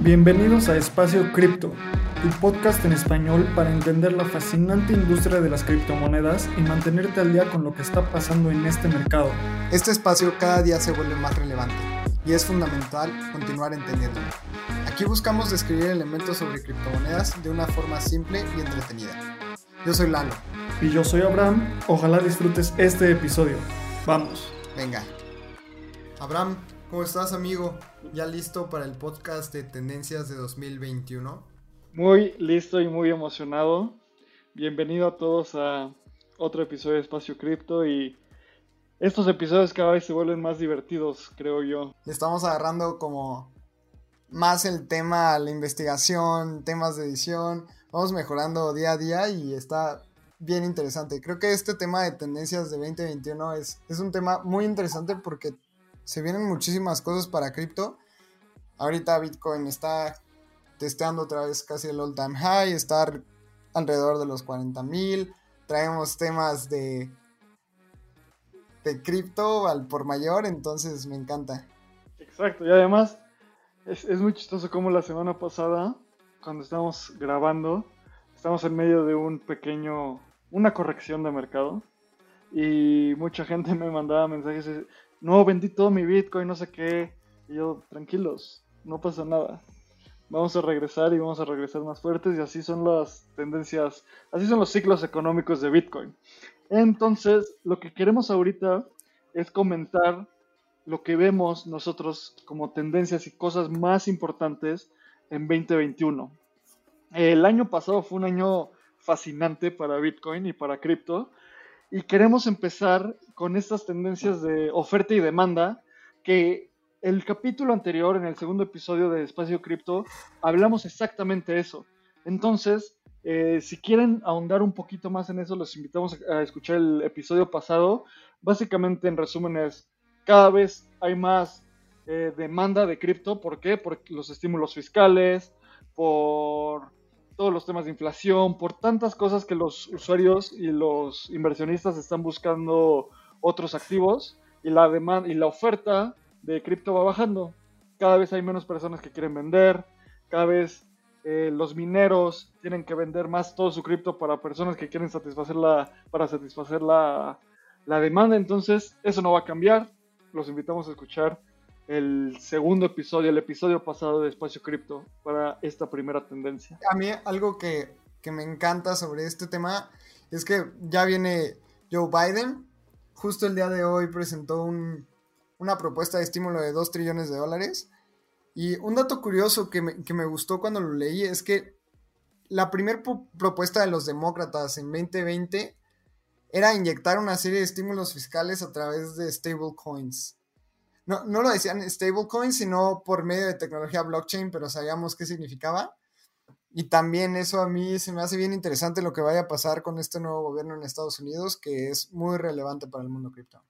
Bienvenidos a Espacio Cripto, tu podcast en español para entender la fascinante industria de las criptomonedas y mantenerte al día con lo que está pasando en este mercado. Este espacio cada día se vuelve más relevante y es fundamental continuar entendiéndolo. Aquí buscamos describir elementos sobre criptomonedas de una forma simple y entretenida. Yo soy Lalo. Y yo soy Abraham. Ojalá disfrutes este episodio. Vamos. Venga. Abraham, ¿cómo estás amigo? ¿Ya listo para el podcast de Tendencias de 2021? Muy listo y muy emocionado. Bienvenido a todos a otro episodio de Espacio Cripto y estos episodios cada vez se vuelven más divertidos, creo yo. Estamos agarrando como más el tema, la investigación, temas de edición. Vamos mejorando día a día y está bien interesante. Creo que este tema de tendencias de 2021 es, es un tema muy interesante porque se vienen muchísimas cosas para cripto. Ahorita Bitcoin está testeando otra vez casi el all time high, está alrededor de los 40 mil. Traemos temas de, de cripto al por mayor, entonces me encanta. Exacto, y además es, muy chistoso como la semana pasada, cuando estábamos grabando, estamos en medio de un pequeño, una corrección de mercado. Y mucha gente me mandaba mensajes no, vendí todo mi Bitcoin, no sé qué. Y yo, tranquilos, no pasa nada. Vamos a regresar y vamos a regresar más fuertes y así son las tendencias, así son los ciclos económicos de Bitcoin. Entonces, lo que queremos ahorita es comentar lo que vemos nosotros como tendencias y cosas más importantes en 2021. El año pasado fue un año fascinante para Bitcoin y para cripto y queremos empezar con estas tendencias de oferta y demanda que el capítulo anterior, en el segundo episodio de Espacio Cripto, hablamos exactamente eso. Entonces, eh, si quieren ahondar un poquito más en eso, los invitamos a escuchar el episodio pasado. Básicamente, en resumen, es cada vez hay más eh, demanda de cripto. ¿Por qué? Por los estímulos fiscales, por todos los temas de inflación, por tantas cosas que los usuarios y los inversionistas están buscando otros activos y la demanda y la oferta de cripto va bajando. Cada vez hay menos personas que quieren vender, cada vez eh, los mineros tienen que vender más todo su cripto para personas que quieren satisfacer la, para satisfacer la, la demanda. Entonces, eso no va a cambiar. Los invitamos a escuchar el segundo episodio, el episodio pasado de Espacio Cripto para esta primera tendencia. A mí algo que, me encanta sobre este tema es que ya viene Joe Biden. Justo el día de hoy presentó una propuesta de estímulo de 2 trillones de dólares. Y un dato curioso que me, que me gustó cuando lo leí es que la primera propuesta de los demócratas en 2020 era inyectar una serie de estímulos fiscales a través de stablecoins no, no lo decían stablecoin, sino por medio de tecnología blockchain, pero sabíamos qué significaba. Y también eso a mí se me hace bien interesante lo que vaya a pasar con este nuevo gobierno en Estados Unidos, que es muy relevante para el mundo cripto.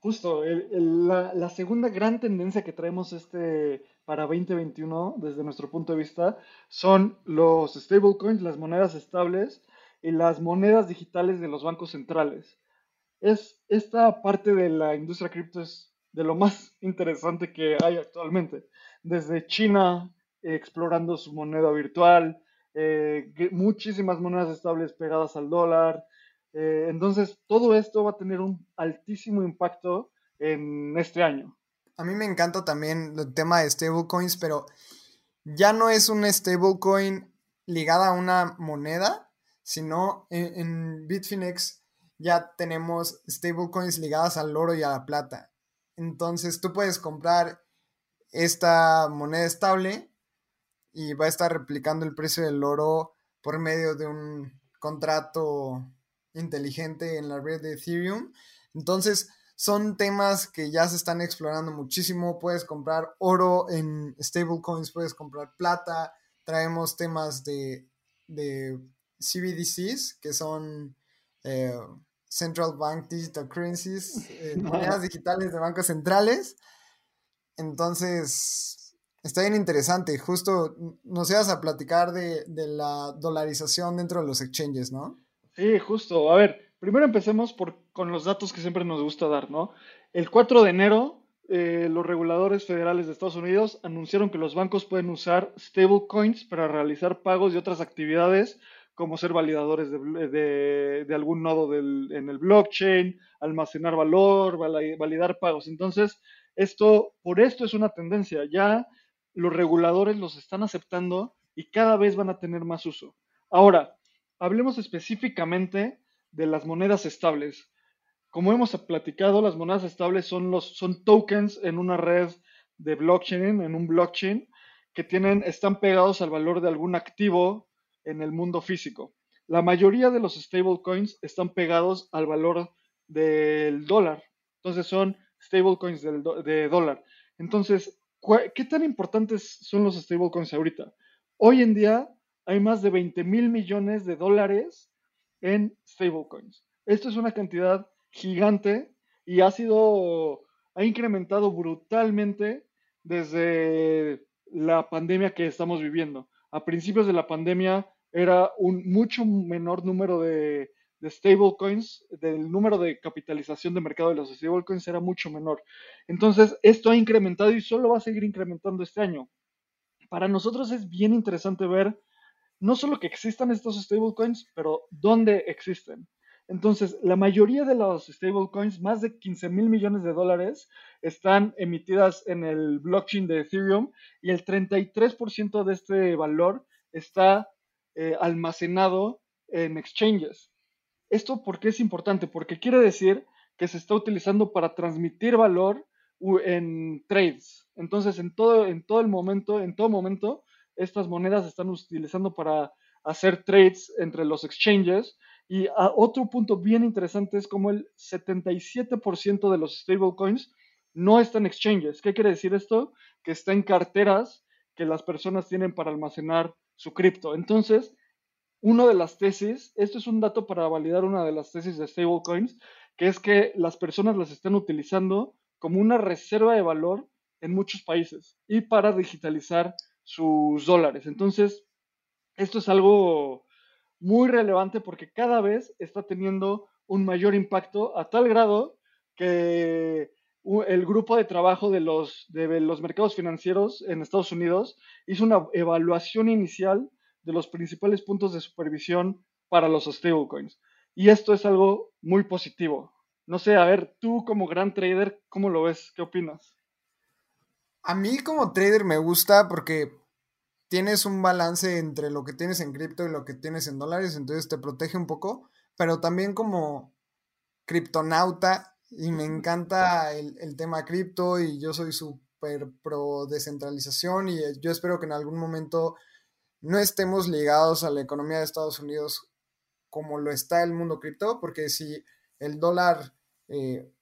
Justo, la, la, segunda gran tendencia que traemos este para 2021 desde nuestro punto de vista son los stablecoins, las monedas estables y las monedas digitales de los bancos centrales. Es, esta parte de la industria cripto es de lo más interesante que hay actualmente. Desde China explorando su moneda virtual, eh, muchísimas monedas estables pegadas al dólar. Eh, entonces, todo esto va a tener un altísimo impacto en este año. A mí me encanta también el tema de stablecoins, pero ya no es un stablecoin ligada a una moneda, sino en, en Bitfinex ya tenemos stablecoins ligadas al oro y a la plata. Entonces tú puedes comprar esta moneda estable y va a estar replicando el precio del oro por medio de un contrato inteligente en la red de Ethereum. Entonces son temas que ya se están explorando muchísimo. Puedes comprar oro en stablecoins, puedes comprar plata. Traemos temas de, de CBDCs, que son eh, Central Bank Digital Currencies, eh, monedas digitales de bancos centrales. Entonces, Está bien interesante. Justo nos ibas a platicar de, la dolarización dentro de los exchanges, ¿no? Sí, justo. A ver, primero empecemos por, con los datos que siempre nos gusta dar, ¿no? El 4 de enero, eh, los reguladores federales de Estados Unidos anunciaron que los bancos pueden usar stablecoins para realizar pagos y otras actividades como ser validadores de, algún nodo en el blockchain, almacenar valor, validar pagos. Entonces, esto, por esto es una tendencia. Ya los reguladores los están aceptando y cada vez van a tener más uso. Ahora, hablemos específicamente de las monedas estables. Como hemos platicado, las monedas estables son, los, son tokens en una red de blockchain, en un blockchain, que tienen, están pegados al valor de algún activo en el mundo físico. La mayoría de los stablecoins están pegados al valor del dólar. Entonces son stablecoins de dólar. Entonces, ¿qué tan importantes son los stablecoins ahorita? Hoy en día hay más de 20 mil millones de dólares en stablecoins. Esto es una cantidad gigante y ha sido, ha incrementado brutalmente desde la pandemia que estamos viviendo. A principios de la pandemia era un mucho menor número de, stablecoins, del número de capitalización de mercado de los stablecoins era mucho menor. Entonces, esto ha incrementado y solo va a seguir incrementando este año. Para nosotros es bien interesante ver no solo que existan estos stablecoins, pero dónde existen. Entonces, la mayoría de los stablecoins, más de 15 mil millones de dólares, están emitidas en el blockchain de Ethereum y el 33% de este valor está eh, almacenado en exchanges. ¿Esto por qué es importante? Porque quiere decir que se está utilizando para transmitir valor en trades. Entonces, en todo, en todo el momento, en todo momento, estas monedas se están utilizando para hacer trades entre los exchanges. Y otro punto bien interesante es como el 77% de los stablecoins no están en exchanges. ¿Qué quiere decir esto? Que está en carteras que las personas tienen para almacenar su cripto. Entonces, una de las tesis, esto es un dato para validar una de las tesis de stablecoins, que es que las personas las están utilizando como una reserva de valor en muchos países y para digitalizar sus dólares. Entonces, esto es algo muy relevante porque cada vez está teniendo un mayor impacto a tal grado que el grupo de trabajo de los, de los mercados financieros en Estados Unidos hizo una evaluación inicial de los principales puntos de supervisión para los stablecoins. Y esto es algo muy positivo. No sé, a ver, tú como gran trader, ¿cómo lo ves? ¿Qué opinas? A mí como trader me gusta porque tienes un balance entre lo que tienes en cripto y lo que tienes en dólares, entonces te protege un poco, pero también como criptonauta y me encanta el, el tema cripto y yo soy súper pro descentralización y yo espero que en algún momento no estemos ligados a la economía de Estados Unidos como lo está el mundo cripto, porque si el dólar, eh,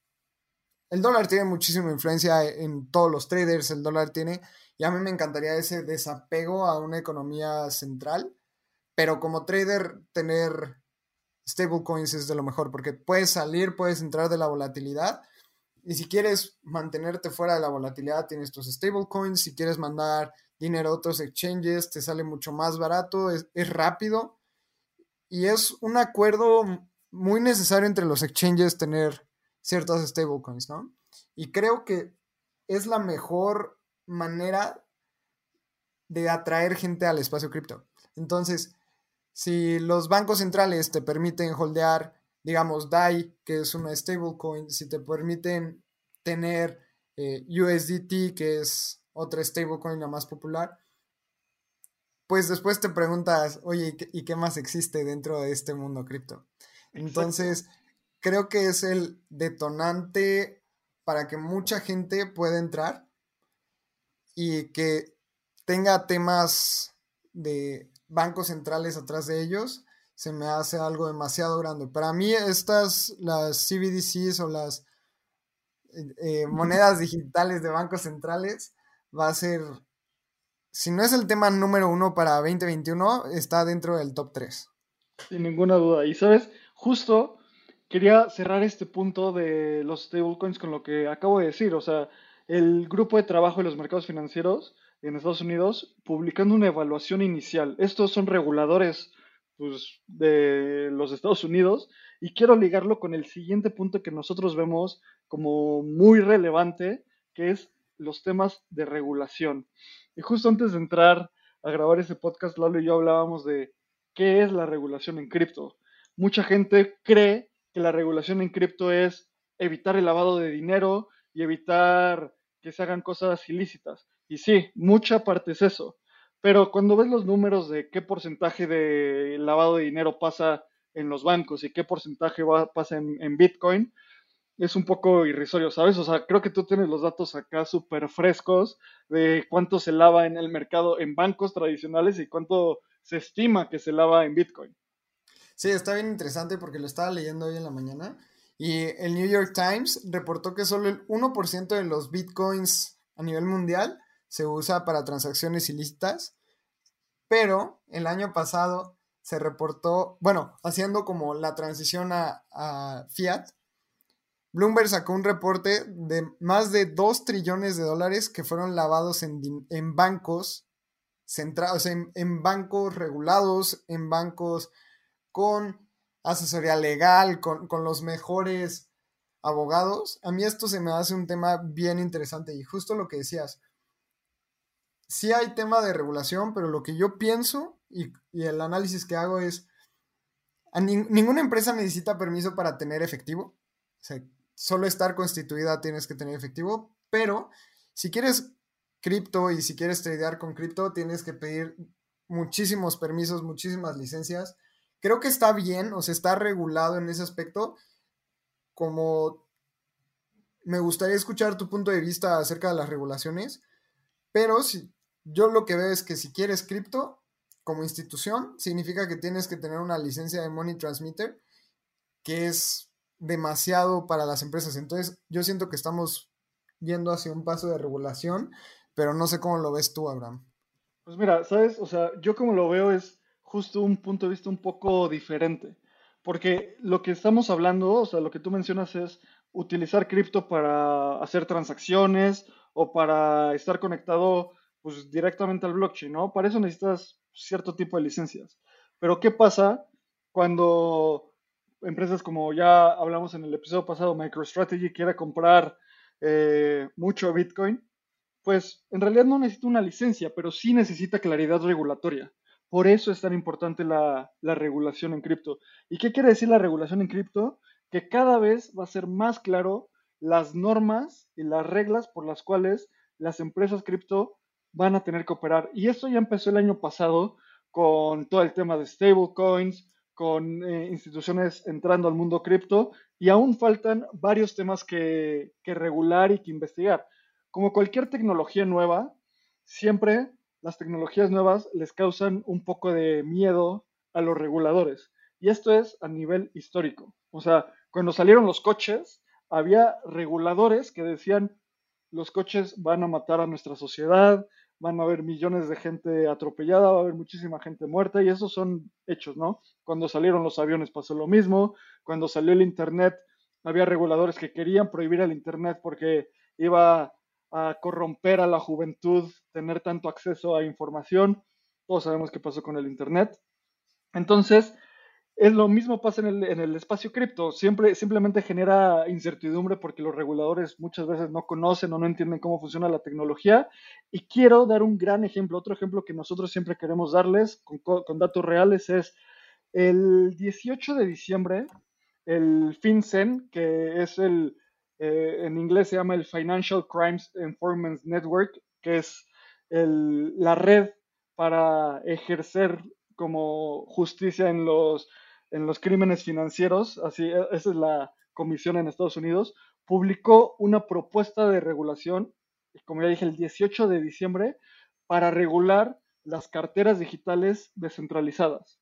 el dólar tiene muchísima influencia en todos los traders, el dólar tiene, y a mí me encantaría ese desapego a una economía central, pero como trader tener stablecoins es de lo mejor, porque puedes salir, puedes entrar de la volatilidad, y si quieres mantenerte fuera de la volatilidad, tienes tus stablecoins, si quieres mandar dinero a otros exchanges, te sale mucho más barato, es, rápido y es un acuerdo muy necesario entre los exchanges tener ciertas stablecoins, ¿no? Y creo que es la mejor manera de atraer gente al espacio cripto. Entonces, si los bancos centrales te permiten holdear, digamos, DAI, que es una stablecoin, si te permiten tener eh, USDT, que es otra stablecoin la más popular, pues después te preguntas, oye, ¿y qué, más existe dentro de este mundo cripto? Entonces, creo que es el detonante para que mucha gente pueda entrar y que tenga temas de bancos centrales atrás de ellos, se me hace algo demasiado grande. Para mí, estas, las CBDCs o las eh, monedas digitales de bancos centrales, va a ser, si no es el tema número uno para 2021, está dentro del top 3. Sin ninguna duda. Y sabes, justo quería cerrar este punto de los stablecoins con lo que acabo de decir. O sea, el grupo de trabajo de los mercados financieros en Estados Unidos publicando una evaluación inicial. Estos son reguladores pues, de los Estados Unidos y quiero ligarlo con el siguiente punto que nosotros vemos como muy relevante, que es los temas de regulación. Y justo antes de entrar a grabar ese podcast, Lalo y yo hablábamos de qué es la regulación en cripto. Mucha gente cree que la regulación en cripto es evitar el lavado de dinero y evitar que se hagan cosas ilícitas. Y sí, mucha parte es eso. Pero cuando ves los números de qué porcentaje de lavado de dinero pasa en los bancos y qué porcentaje va, pasa en, Bitcoin, es un poco irrisorio, ¿sabes? O sea, creo que tú tienes los datos acá súper frescos de cuánto se lava en el mercado en bancos tradicionales y cuánto se estima que se lava en Bitcoin. Sí, está bien interesante porque lo estaba leyendo hoy en la mañana y el New York Times reportó que solo el 1% de los Bitcoins a nivel mundial se usa para transacciones ilícitas, pero el año pasado se reportó, bueno, haciendo como la transición a, Fiat, Bloomberg sacó un reporte de más de 2 trillones de dólares que fueron lavados en, bancos centrados, en, en, bancos regulados, en bancos con asesoría legal, con, con, los mejores abogados. A mí esto se me hace un tema bien interesante y justo lo que decías, sí hay tema de regulación, pero lo que yo pienso y, el análisis que hago es, ninguna empresa necesita permiso para tener efectivo. Solo estar constituida tienes que tener efectivo, pero si quieres cripto y si quieres tradear con cripto, tienes que pedir muchísimos permisos, muchísimas licencias. Creo que está bien, o sea, está regulado en ese aspecto. Como me gustaría escuchar tu punto de vista acerca de las regulaciones, pero si, yo lo que veo es que si quieres cripto como institución, significa que tienes que tener una licencia de Money Transmitter, que es demasiado para las empresas. Entonces, yo siento que estamos yendo hacia un paso de regulación, pero no sé cómo lo ves tú, Abraham. Pues mira, sabes, o sea, yo como lo veo es justo un punto de vista un poco diferente, porque lo que estamos hablando, o sea, lo que tú mencionas es utilizar cripto para hacer transacciones o para estar conectado pues directamente al blockchain, ¿no? Para eso necesitas cierto tipo de licencias. Pero ¿qué pasa cuando empresas como ya hablamos en el episodio pasado, MicroStrategy quiere comprar eh, mucho Bitcoin? Pues en realidad no necesita una licencia, pero sí necesita claridad regulatoria. Por eso es tan importante la, la regulación en cripto. ¿Y qué quiere decir la regulación en cripto? Que cada vez va a ser más claro las normas y las reglas por las cuales las empresas cripto van a tener que operar. Y esto ya empezó el año pasado con todo el tema de stablecoins, con eh, instituciones entrando al mundo cripto y aún faltan varios temas que regular y que investigar. Como cualquier tecnología nueva, siempre las tecnologías nuevas les causan un poco de miedo a los reguladores. Y esto es a nivel histórico. O sea, cuando salieron los coches, había reguladores que decían, los coches van a matar a nuestra sociedad, van a haber millones de gente atropellada, va a haber muchísima gente muerta y esos son hechos, ¿no? Cuando salieron los aviones pasó lo mismo, cuando salió el Internet había reguladores que querían prohibir el Internet porque iba a corromper a la juventud tener tanto acceso a información. Todos sabemos qué pasó con el Internet. Entonces, es lo mismo pasa en el, espacio cripto, siempre simplemente genera incertidumbre porque los reguladores muchas veces no conocen o no entienden cómo funciona la tecnología. Y quiero dar un gran ejemplo, otro ejemplo que nosotros siempre queremos darles con, datos reales es el 18 de diciembre, el FinCEN, que es el, eh, en inglés se llama el Financial Crimes Enforcement Network, que es la red para ejercer como justicia en los en los crímenes financieros, así, e, esa es la comisión en Estados Unidos, publicó una propuesta de regulación, como ya dije, el 18 de diciembre, para regular las carteras digitales descentralizadas.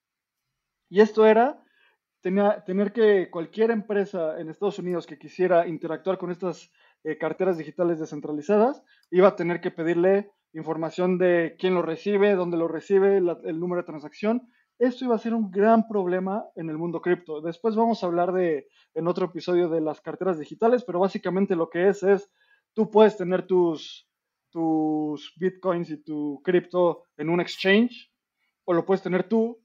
Y esto era tenía, tener que cualquier empresa en Estados Unidos que quisiera interactuar con estas eh, carteras digitales descentralizadas, iba a tener que pedirle información de quién lo recibe, dónde lo recibe, el número de transacción esto iba a ser un gran problema en el mundo cripto. Después vamos a hablar de, en otro episodio de las carteras digitales, pero básicamente lo que es es, tú puedes tener tus, tus bitcoins y tu cripto en un exchange o lo puedes tener tú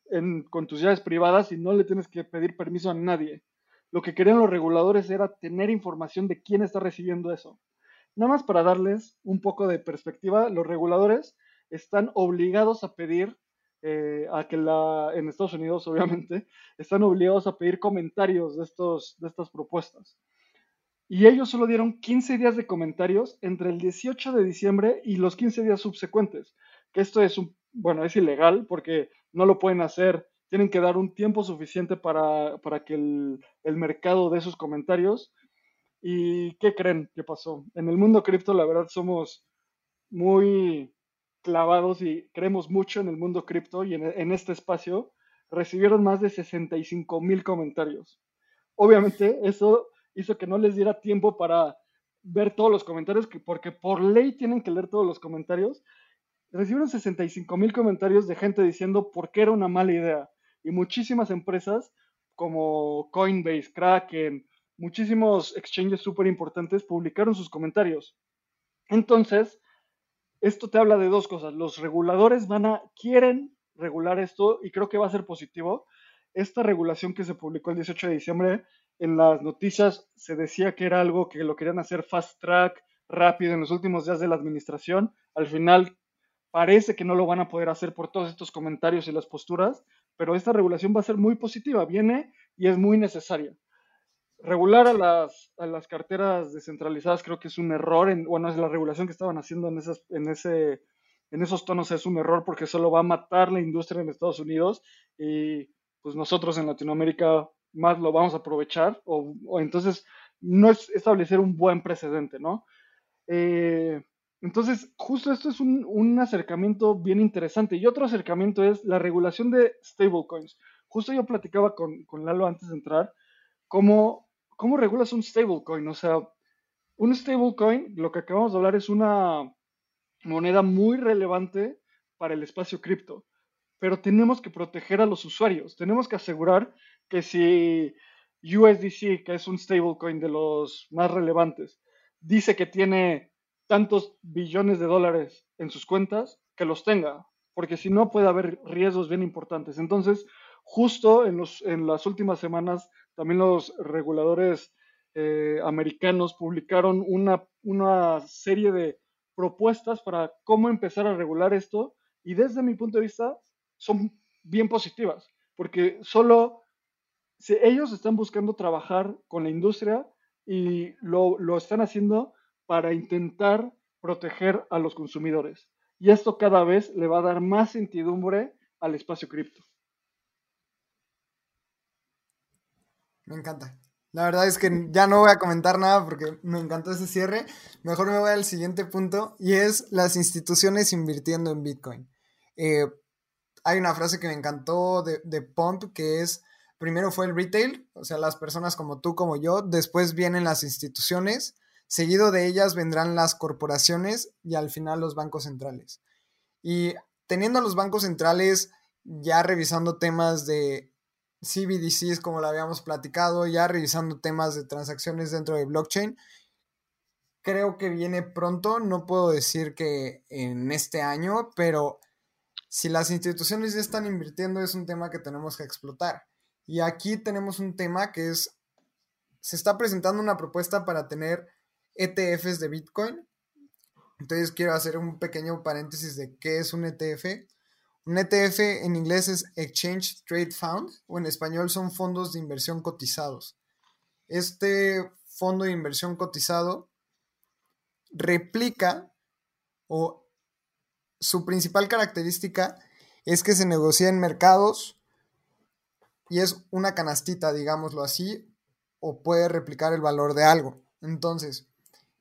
con tus llaves privadas y no le tienes que pedir permiso a nadie. Lo que querían los reguladores era tener información de quién está recibiendo eso. Nada más para darles un poco de perspectiva, los reguladores están obligados a pedir eh, a que la, en Estados Unidos, obviamente, están obligados a pedir comentarios de, estos, de estas propuestas. Y ellos solo dieron 15 días de comentarios entre el 18 de diciembre y los 15 días subsecuentes. Que esto es un, bueno, es ilegal porque no lo pueden hacer. Tienen que dar un tiempo suficiente para, para que el, el mercado dé sus comentarios. ¿Y qué creen que pasó? En el mundo cripto, la verdad, somos muy clavados y creemos mucho en el mundo cripto y en, este espacio, recibieron más de 65 mil comentarios. Obviamente, eso hizo que no les diera tiempo para ver todos los comentarios, porque por ley tienen que leer todos los comentarios. Recibieron 65 mil comentarios de gente diciendo por qué era una mala idea. Y muchísimas empresas como Coinbase, Kraken, muchísimos exchanges súper importantes publicaron sus comentarios. Entonces, esto te habla de dos cosas. Los reguladores van a, quieren regular esto y creo que va a ser positivo. Esta regulación que se publicó el 18 de diciembre, en las noticias se decía que era algo que lo querían hacer fast track, rápido en los últimos días de la administración. Al final parece que no lo van a poder hacer por todos estos comentarios y las posturas, pero esta regulación va a ser muy positiva, viene y es muy necesaria regular a las, a las carteras descentralizadas creo que es un error, en, bueno, es la regulación que estaban haciendo en, esas, en, ese, en esos tonos es un error porque solo va a matar la industria en Estados Unidos y pues nosotros en Latinoamérica más lo vamos a aprovechar o, entonces no es establecer un buen precedente, ¿no? Eh, entonces, justo esto es un, un, acercamiento bien interesante. Y otro acercamiento es la regulación de stablecoins. Justo yo platicaba con, con Lalo antes de entrar, cómo ¿cómo regulas un stablecoin? O sea, un stablecoin, lo que acabamos de hablar, es una moneda muy relevante para el espacio cripto, pero tenemos que proteger a los usuarios, tenemos que asegurar que si USDC, que es un stablecoin de los más relevantes, dice que tiene tantos billones de dólares en sus cuentas, que los tenga, porque si no puede haber riesgos bien importantes. Entonces, justo en, los, en las últimas semanas también los reguladores eh, americanos publicaron una, una serie de propuestas para cómo empezar a regular esto y desde mi punto de vista son bien positivas, porque solo si ellos están buscando trabajar con la industria y lo, lo están haciendo para intentar proteger a los consumidores. Y esto cada vez le va a dar más incertidumbre al espacio cripto. Me encanta. La verdad es que ya no voy a comentar nada porque me encantó ese cierre. Mejor me voy al siguiente punto y es las instituciones invirtiendo en Bitcoin. Eh, hay una frase que me encantó de, de Pump que es, primero fue el retail, o sea, las personas como tú, como yo, después vienen las instituciones, seguido de ellas vendrán las corporaciones y al final los bancos centrales. Y teniendo a los bancos centrales ya revisando temas de CBDCs como lo habíamos platicado, ya revisando temas de transacciones dentro de blockchain. Creo que viene pronto, no puedo decir que en este año, pero si las instituciones ya están invirtiendo es un tema que tenemos que explotar. Y aquí tenemos un tema que es, se está presentando una propuesta para tener ETFs de Bitcoin. Entonces quiero hacer un pequeño paréntesis de qué es un ETF. Un ETF en inglés es Exchange Trade Fund o en español son fondos de inversión cotizados. Este fondo de inversión cotizado replica o su principal característica es que se negocia en mercados y es una canastita, digámoslo así, o puede replicar el valor de algo. Entonces,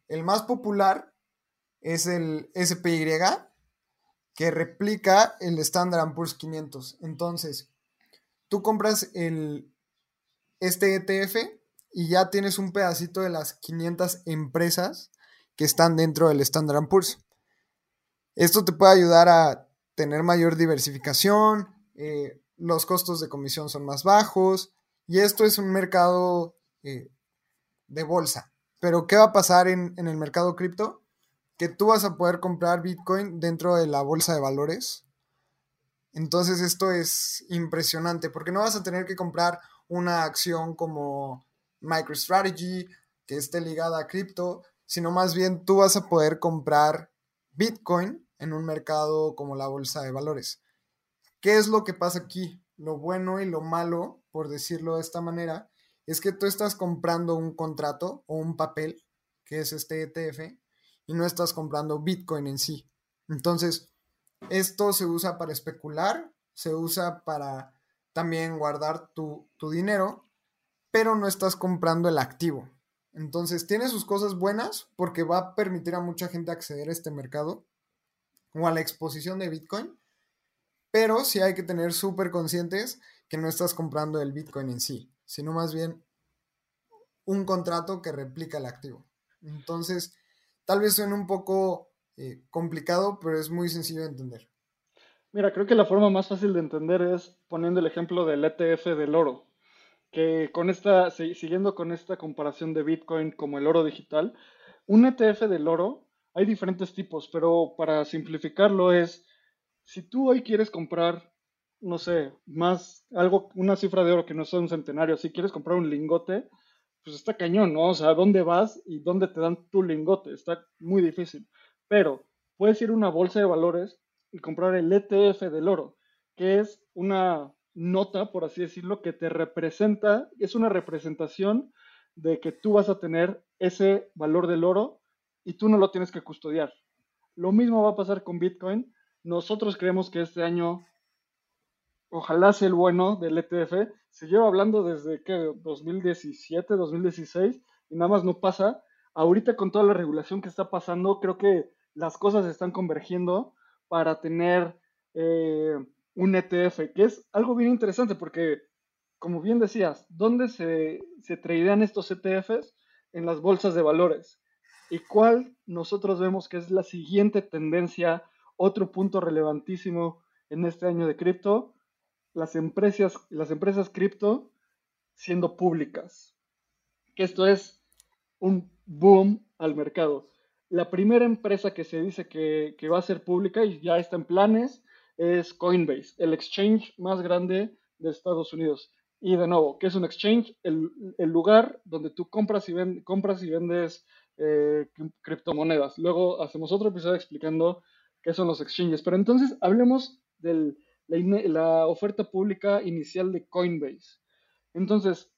el más popular es el SPY, que replica el Standard Poor's 500. Entonces, tú compras el, este ETF y ya tienes un pedacito de las 500 empresas que están dentro del Standard Poor's. Esto te puede ayudar a tener mayor diversificación, eh, los costos de comisión son más bajos y esto es un mercado eh, de bolsa. Pero ¿qué va a pasar en, el mercado cripto? que tú vas a poder comprar Bitcoin dentro de la bolsa de valores. Entonces esto es impresionante porque no vas a tener que comprar una acción como MicroStrategy que esté ligada a cripto, sino más bien tú vas a poder comprar Bitcoin en un mercado como la bolsa de valores. ¿Qué es lo que pasa aquí? Lo bueno y lo malo, por decirlo de esta manera, es que tú estás comprando un contrato o un papel, que es este ETF, y no estás comprando Bitcoin en sí. Entonces, esto se usa para especular, se usa para también guardar tu, tu dinero, pero no estás comprando el activo. Entonces, tiene sus cosas buenas porque va a permitir a mucha gente acceder a este mercado o a la exposición de Bitcoin, pero sí hay que tener súper conscientes que no estás comprando el Bitcoin en sí, sino más bien un contrato que replica el activo. Entonces, tal vez suene un poco eh, complicado, pero es muy sencillo de entender. Mira, creo que la forma más fácil de entender es poniendo el ejemplo del ETF del oro, que con esta, siguiendo con esta comparación de Bitcoin como el oro digital, un ETF del oro hay diferentes tipos, pero para simplificarlo es, si tú hoy quieres comprar, no sé, más, algo, una cifra de oro que no sea un centenario, si quieres comprar un lingote, pues está cañón, ¿no? O sea, ¿dónde vas y dónde te dan tu lingote? Está muy difícil. Pero puedes ir a una bolsa de valores y comprar el ETF del oro, que es una nota, por así decirlo, que te representa, es una representación de que tú vas a tener ese valor del oro y tú no lo tienes que custodiar. Lo mismo va a pasar con Bitcoin. Nosotros creemos que este año, ojalá sea el bueno del ETF, se lleva hablando desde que 2017, 2016 y nada más no pasa. Ahorita con toda la regulación que está pasando, creo que las cosas están convergiendo para tener eh, un ETF, que es algo bien interesante porque, como bien decías, ¿dónde se, se estos ETFs? En las bolsas de valores y cuál nosotros vemos que es la siguiente tendencia, otro punto relevantísimo en este año de cripto, las empresas, las empresas cripto siendo públicas. Que esto es un boom al mercado. La primera empresa que se dice que, va a ser pública y ya está en planes es Coinbase, el exchange más grande de Estados Unidos. Y de nuevo, ¿qué es un exchange? El, lugar donde tú compras y, compras y vendes eh, criptomonedas. Luego hacemos otro episodio explicando qué son los exchanges. Pero entonces hablemos de la, oferta pública inicial de Coinbase. Entonces,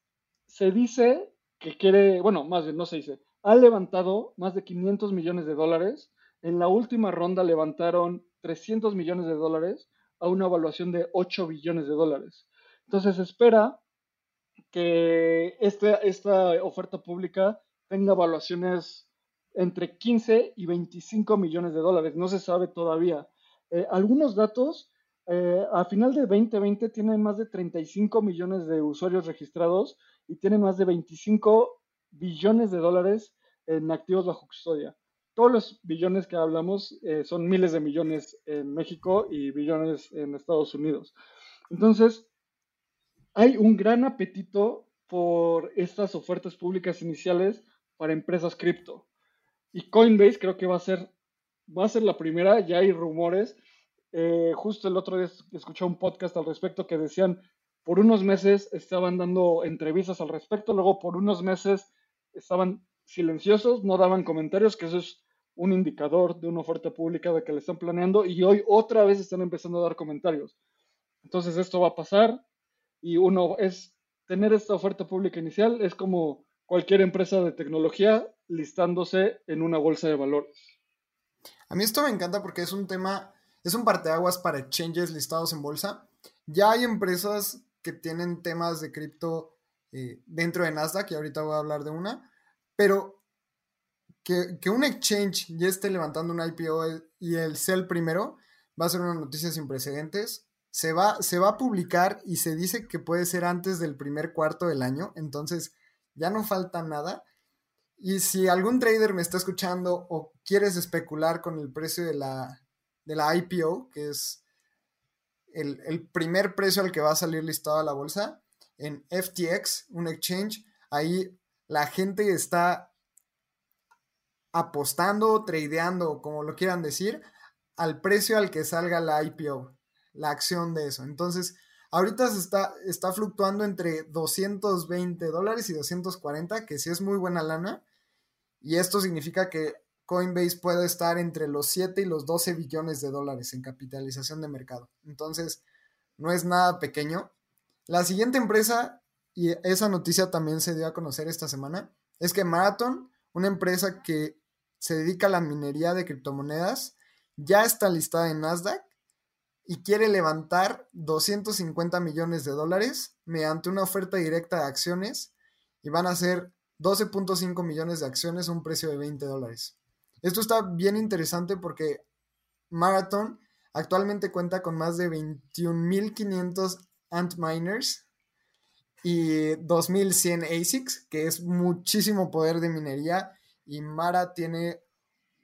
se dice que quiere, bueno, más bien no se dice, ha levantado más de 500 millones de dólares. En la última ronda levantaron 300 millones de dólares a una evaluación de 8 billones de dólares. Entonces, espera que esta, esta oferta pública tenga evaluaciones entre 15 y 25 millones de dólares. No se sabe todavía. Eh, algunos datos, eh, a final de 2020 tienen más de 35 millones de usuarios registrados y tienen más de 25 billones de dólares en activos bajo custodia. Todos los billones que hablamos eh, son miles de millones en México y billones en Estados Unidos. Entonces, hay un gran apetito por estas ofertas públicas iniciales para empresas cripto. Y Coinbase creo que va a ser, va a ser la primera, ya hay rumores. Eh, justo el otro día escuché un podcast al respecto que decían, por unos meses estaban dando entrevistas al respecto, luego por unos meses estaban silenciosos, no daban comentarios, que eso es un indicador de una oferta pública de que le están planeando, y hoy otra vez están empezando a dar comentarios. Entonces esto va a pasar y uno es tener esta oferta pública inicial, es como cualquier empresa de tecnología listándose en una bolsa de valores. A mí esto me encanta porque es un tema, es un parteaguas para exchanges listados en bolsa. Ya hay empresas que tienen temas de cripto eh, dentro de Nasdaq, y ahorita voy a hablar de una, pero que, que, un exchange ya esté levantando un IPO y el sell primero va a ser una noticia sin precedentes. Se va, se va a publicar y se dice que puede ser antes del primer cuarto del año, entonces ya no falta nada. Y si algún trader me está escuchando o quieres especular con el precio de la, de la IPO, que es el, el, primer precio al que va a salir listado a la bolsa, en FTX, un exchange, ahí la gente está apostando, tradeando, como lo quieran decir, al precio al que salga la IPO, la acción de eso. Entonces, ahorita se está, está fluctuando entre 220 dólares y 240, que sí es muy buena lana. Y esto significa que Coinbase puede estar entre los 7 y los 12 billones de dólares en capitalización de mercado. Entonces, no es nada pequeño. La siguiente empresa, y esa noticia también se dio a conocer esta semana, es que Marathon, una empresa que se dedica a la minería de criptomonedas, ya está listada en Nasdaq y quiere levantar 250 millones de dólares mediante una oferta directa de acciones y van a ser 12.5 millones de acciones a un precio de 20 dólares. Esto está bien interesante porque Marathon actualmente cuenta con más de 21.500 Antminers y 2.100 ASICs, que es muchísimo poder de minería y Mara tiene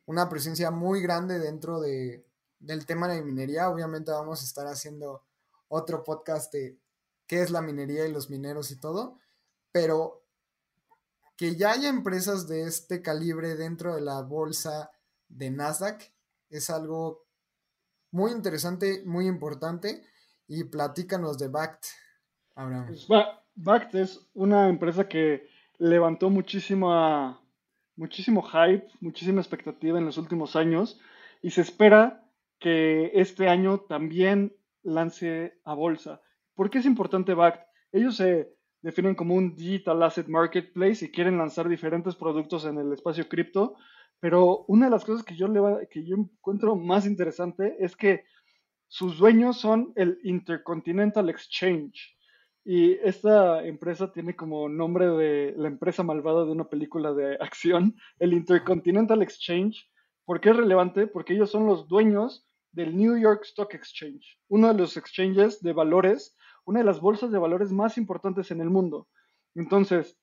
una presencia muy grande dentro de, del tema de minería. Obviamente vamos a estar haciendo otro podcast de qué es la minería y los mineros y todo, pero que ya haya empresas de este calibre dentro de la bolsa de Nasdaq es algo muy interesante, muy importante. Y platícanos de Bact, Abraham. Bact es una empresa que levantó muchísimo, muchísimo hype, muchísima expectativa en los últimos años y se espera que este año también lance a bolsa. ¿Por qué es importante Bact? Ellos se definen como un digital asset marketplace y quieren lanzar diferentes productos en el espacio cripto. Pero una de las cosas que yo, encuentro más interesante es que sus dueños son el Intercontinental Exchange. Y esta empresa tiene como nombre de la empresa malvada de una película de acción, el Intercontinental Exchange. ¿Por qué es relevante? Porque ellos son los dueños del New York Stock Exchange, uno de los exchanges de valores una de las bolsas de valores más importantes en el mundo. Entonces,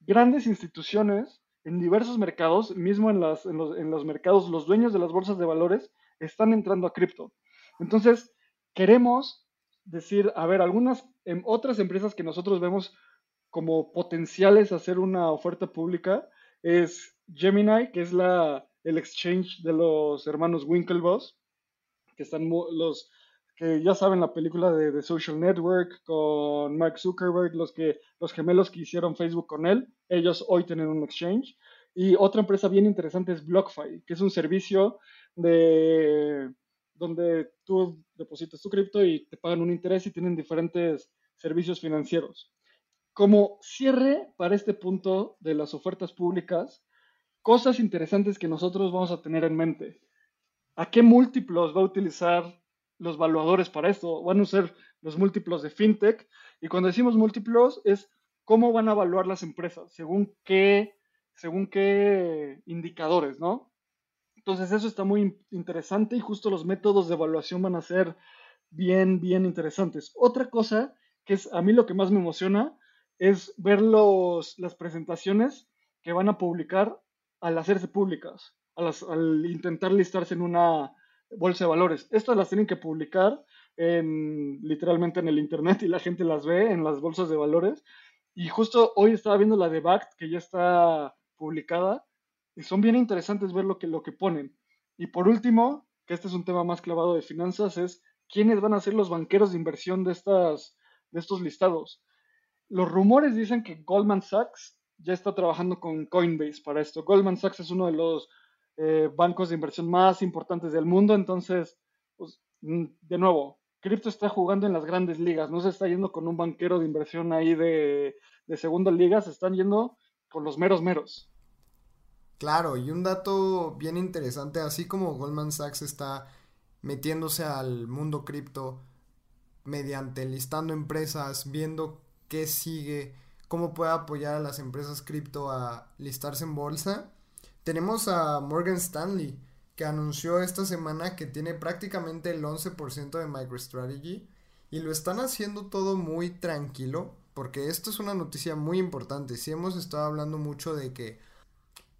grandes instituciones en diversos mercados, mismo en, los, mercados, los dueños de las bolsas de valores están entrando a cripto. Entonces, queremos decir, a ver, algunas em, otras empresas que nosotros vemos como potenciales a hacer una oferta pública es Gemini, que es la, el exchange de los hermanos Winklevoss, que están los que ya saben la película de The Social Network con Mark Zuckerberg, los, que, los gemelos que hicieron Facebook con él, ellos hoy tienen un exchange. Y otra empresa bien interesante es BlockFi, que es un servicio de donde tú depositas tu cripto y te pagan un interés y tienen diferentes servicios financieros. Como cierre para este punto de las ofertas públicas, cosas interesantes que nosotros vamos a tener en mente. ¿A qué múltiplos va a utilizar los valuadores para esto, van a ser los múltiplos de fintech. Y cuando decimos múltiplos es cómo van a evaluar las empresas, según qué, según qué indicadores, ¿no? Entonces eso está muy interesante y justo los métodos de evaluación van a ser bien, bien interesantes. Otra cosa que es a mí lo que más me emociona es ver los, las presentaciones que van a publicar al hacerse públicas, al intentar listarse en una bolsa de valores. Estas las tienen que publicar en, literalmente en el internet y la gente las ve en las bolsas de valores. Y justo hoy estaba viendo la de BACT que ya está publicada y son bien interesantes ver lo que, lo que ponen. Y por último, que este es un tema más clavado de finanzas, es quiénes van a ser los banqueros de inversión de, estas, de estos listados. Los rumores dicen que Goldman Sachs ya está trabajando con Coinbase para esto. Goldman Sachs es uno de los eh, bancos de inversión más importantes del mundo. Entonces, pues, mm, de nuevo, cripto está jugando en las grandes ligas, no se está yendo con un banquero de inversión ahí de, de segunda liga, se están yendo con los meros meros. Claro, y un dato bien interesante, así como Goldman Sachs está metiéndose al mundo cripto mediante listando empresas, viendo qué sigue, cómo puede apoyar a las empresas cripto a listarse en bolsa, tenemos a Morgan Stanley, que anunció esta semana que tiene prácticamente el 11% de MicroStrategy y lo están haciendo todo muy tranquilo, porque esto es una noticia muy importante. Si hemos estado hablando mucho de que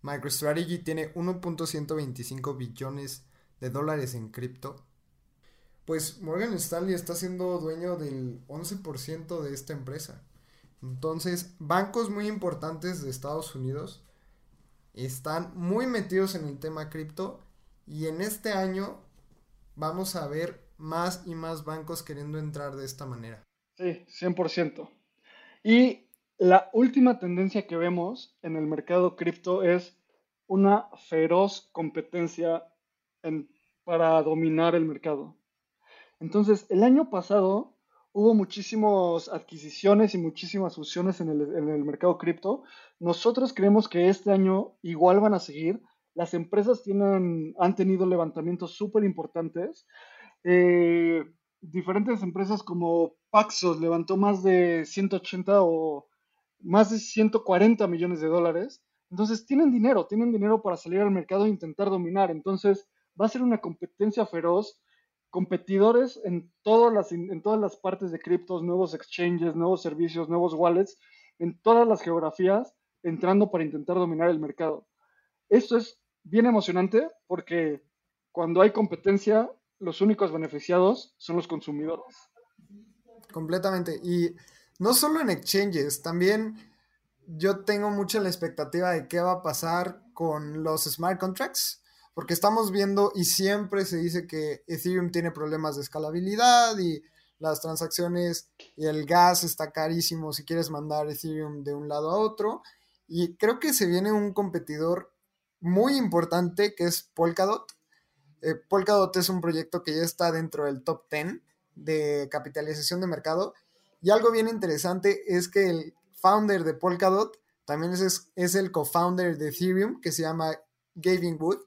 MicroStrategy tiene 1.125 billones de dólares en cripto. Pues Morgan Stanley está siendo dueño del 11% de esta empresa. Entonces, bancos muy importantes de Estados Unidos están muy metidos en el tema cripto y en este año vamos a ver más y más bancos queriendo entrar de esta manera. Sí, 100%. Y la última tendencia que vemos en el mercado cripto es una feroz competencia para dominar el mercado. Entonces, el año pasado hubo muchísimas adquisiciones y muchísimas fusiones en el, mercado cripto. Nosotros creemos que este año igual van a seguir. Las empresas tienen, han tenido levantamientos súper importantes. Eh, diferentes empresas como Paxos levantó más de 180 o más de 140 millones de dólares. Entonces tienen dinero, tienen dinero para salir al mercado e intentar dominar. Entonces va a ser una competencia feroz, competidores en todas las, en todas las partes de criptos, nuevos exchanges, nuevos servicios, nuevos wallets, en todas las geografías, entrando para intentar dominar el mercado. Esto es bien emocionante porque cuando hay competencia, los únicos beneficiados son los consumidores. Completamente. Y no solo en exchanges, también yo tengo mucha la expectativa de qué va a pasar con los smart contracts, porque estamos viendo y siempre se dice que Ethereum tiene problemas de escalabilidad y las transacciones y el gas está carísimo si quieres mandar Ethereum de un lado a otro. Y creo que se viene un competidor muy importante que es Polkadot. Eh, Polkadot es un proyecto que ya está dentro del top 10 de capitalización de mercado. Y algo bien interesante es que el founder de Polkadot también es, es el co-founder de Ethereum, que se llama Gavin Wood.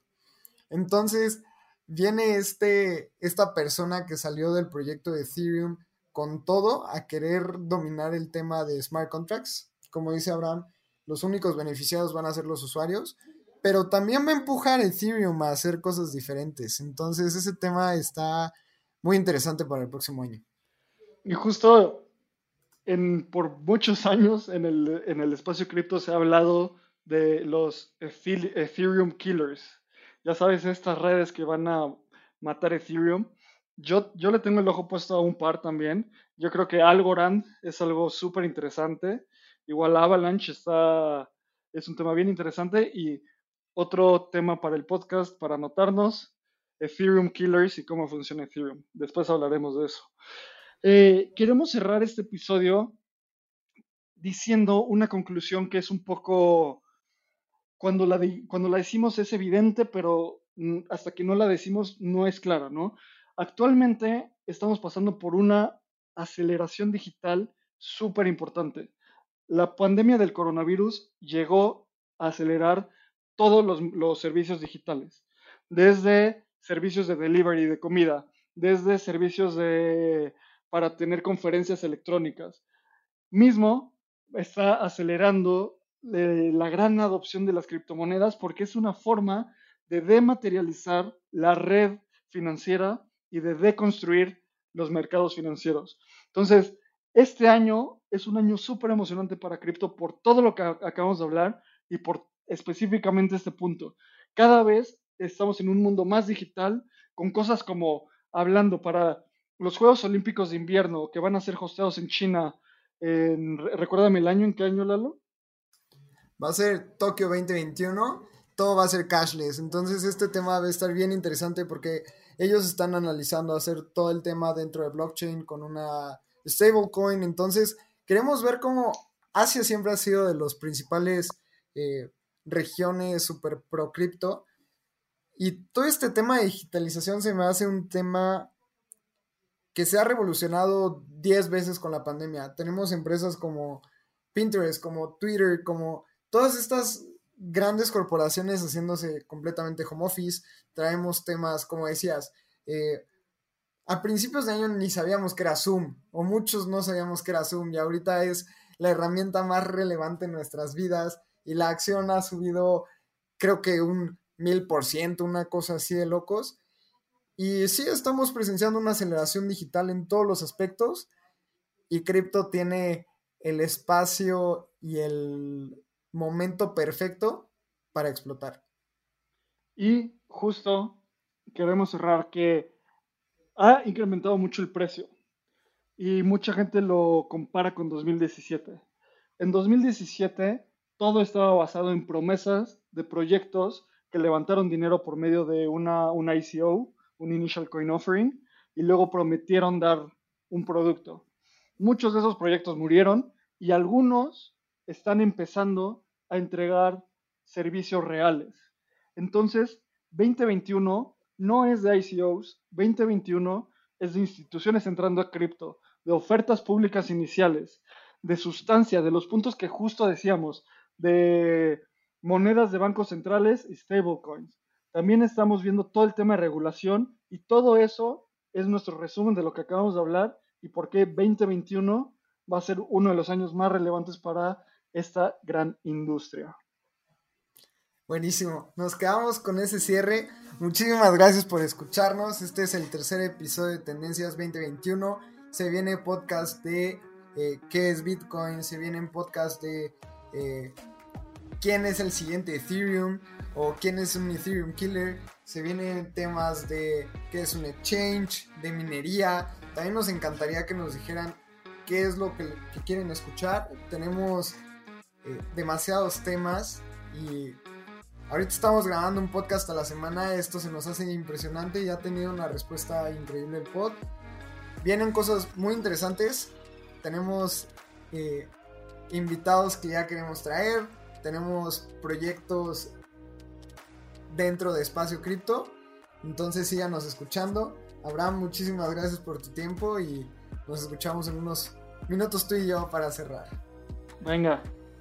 Entonces, viene este, esta persona que salió del proyecto de Ethereum con todo a querer dominar el tema de smart contracts. Como dice Abraham, los únicos beneficiados van a ser los usuarios, pero también va a empujar Ethereum a hacer cosas diferentes. Entonces, ese tema está muy interesante para el próximo año. Y justo en, por muchos años en el, en el espacio cripto se ha hablado de los Ethereum Killers. Ya sabes, estas redes que van a matar Ethereum. Yo, yo le tengo el ojo puesto a un par también. Yo creo que Algorand es algo súper interesante. Igual Avalanche está, es un tema bien interesante. Y otro tema para el podcast, para anotarnos, Ethereum Killers y cómo funciona Ethereum. Después hablaremos de eso. Eh, queremos cerrar este episodio diciendo una conclusión que es un poco, cuando la, cuando la decimos es evidente, pero mm, hasta que no la decimos no es clara, ¿no? Actualmente estamos pasando por una aceleración digital súper importante. La pandemia del coronavirus llegó a acelerar todos los, los servicios digitales, desde servicios de delivery de comida, desde servicios de, para tener conferencias electrónicas. Mismo está acelerando eh, la gran adopción de las criptomonedas porque es una forma de dematerializar la red financiera y de deconstruir los mercados financieros. Entonces, este año es un año súper emocionante para cripto por todo lo que acabamos de hablar y por específicamente este punto. Cada vez estamos en un mundo más digital, con cosas como hablando para los Juegos Olímpicos de Invierno que van a ser hosteados en China. En, recuérdame el año, ¿en qué año, Lalo? Va a ser Tokio 2021, todo va a ser cashless. Entonces este tema va a estar bien interesante porque ellos están analizando hacer todo el tema dentro de blockchain con una stablecoin. Entonces queremos ver cómo Asia siempre ha sido de los principales eh, regiones super pro cripto y todo este tema de digitalización se me hace un tema que se ha revolucionado 10 veces con la pandemia. Tenemos empresas como Pinterest, como Twitter, como todas estas grandes corporaciones haciéndose completamente home office. Traemos temas, como decías, eh, a principios de año ni sabíamos que era Zoom, o muchos no sabíamos que era Zoom, y ahorita es la herramienta más relevante en nuestras vidas y la acción ha subido, creo que un mil por ciento, una cosa así de locos. Y sí, estamos presenciando una aceleración digital en todos los aspectos y cripto tiene el espacio y el momento perfecto para explotar. Y justo queremos cerrar que ha incrementado mucho el precio y mucha gente lo compara con 2017. En 2017 todo estaba basado en promesas de proyectos que levantaron dinero por medio de una, una ICO, un Initial Coin Offering, y luego prometieron dar un producto. Muchos de esos proyectos murieron y algunos están empezando a entregar servicios reales. Entonces, 2021 no es de ICOs, 2021 es de instituciones entrando a cripto, de ofertas públicas iniciales, de sustancia, de los puntos que justo decíamos, de monedas de bancos centrales y stablecoins. También estamos viendo todo el tema de regulación y todo eso es nuestro resumen de lo que acabamos de hablar y por qué 2021 va a ser uno de los años más relevantes para esta gran industria. Buenísimo, nos quedamos con ese cierre. Muchísimas gracias por escucharnos. Este es el tercer episodio de Tendencias 2021. Se viene podcast de eh, qué es Bitcoin, se vienen podcast de eh, quién es el siguiente Ethereum o quién es un Ethereum Killer. Se vienen temas de qué es un exchange, de minería. También nos encantaría que nos dijeran qué es lo que, quieren escuchar. Tenemos eh, demasiados temas y ahorita estamos grabando un podcast a la semana. Esto se nos hace impresionante y ha tenido una respuesta increíble el pod. Vienen cosas muy interesantes. Tenemos eh, invitados que ya queremos traer. Tenemos proyectos dentro de Espacio Cripto. Entonces síganos escuchando. Abraham, muchísimas gracias por tu tiempo y nos escuchamos en unos minutos tú y yo para cerrar. Venga,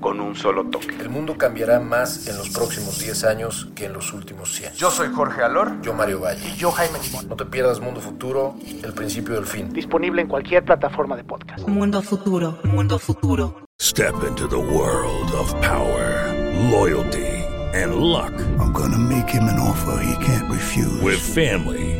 con un solo toque. El mundo cambiará más en los próximos 10 años que en los últimos 100. Yo soy Jorge Alor. Yo Mario Valle. Y yo Jaime Limón. No te pierdas Mundo Futuro, el principio del fin. Disponible en cualquier plataforma de podcast. Mundo Futuro, Mundo Futuro. Step into the world of power, loyalty, and luck. I'm gonna make him an offer he can't refuse. With family,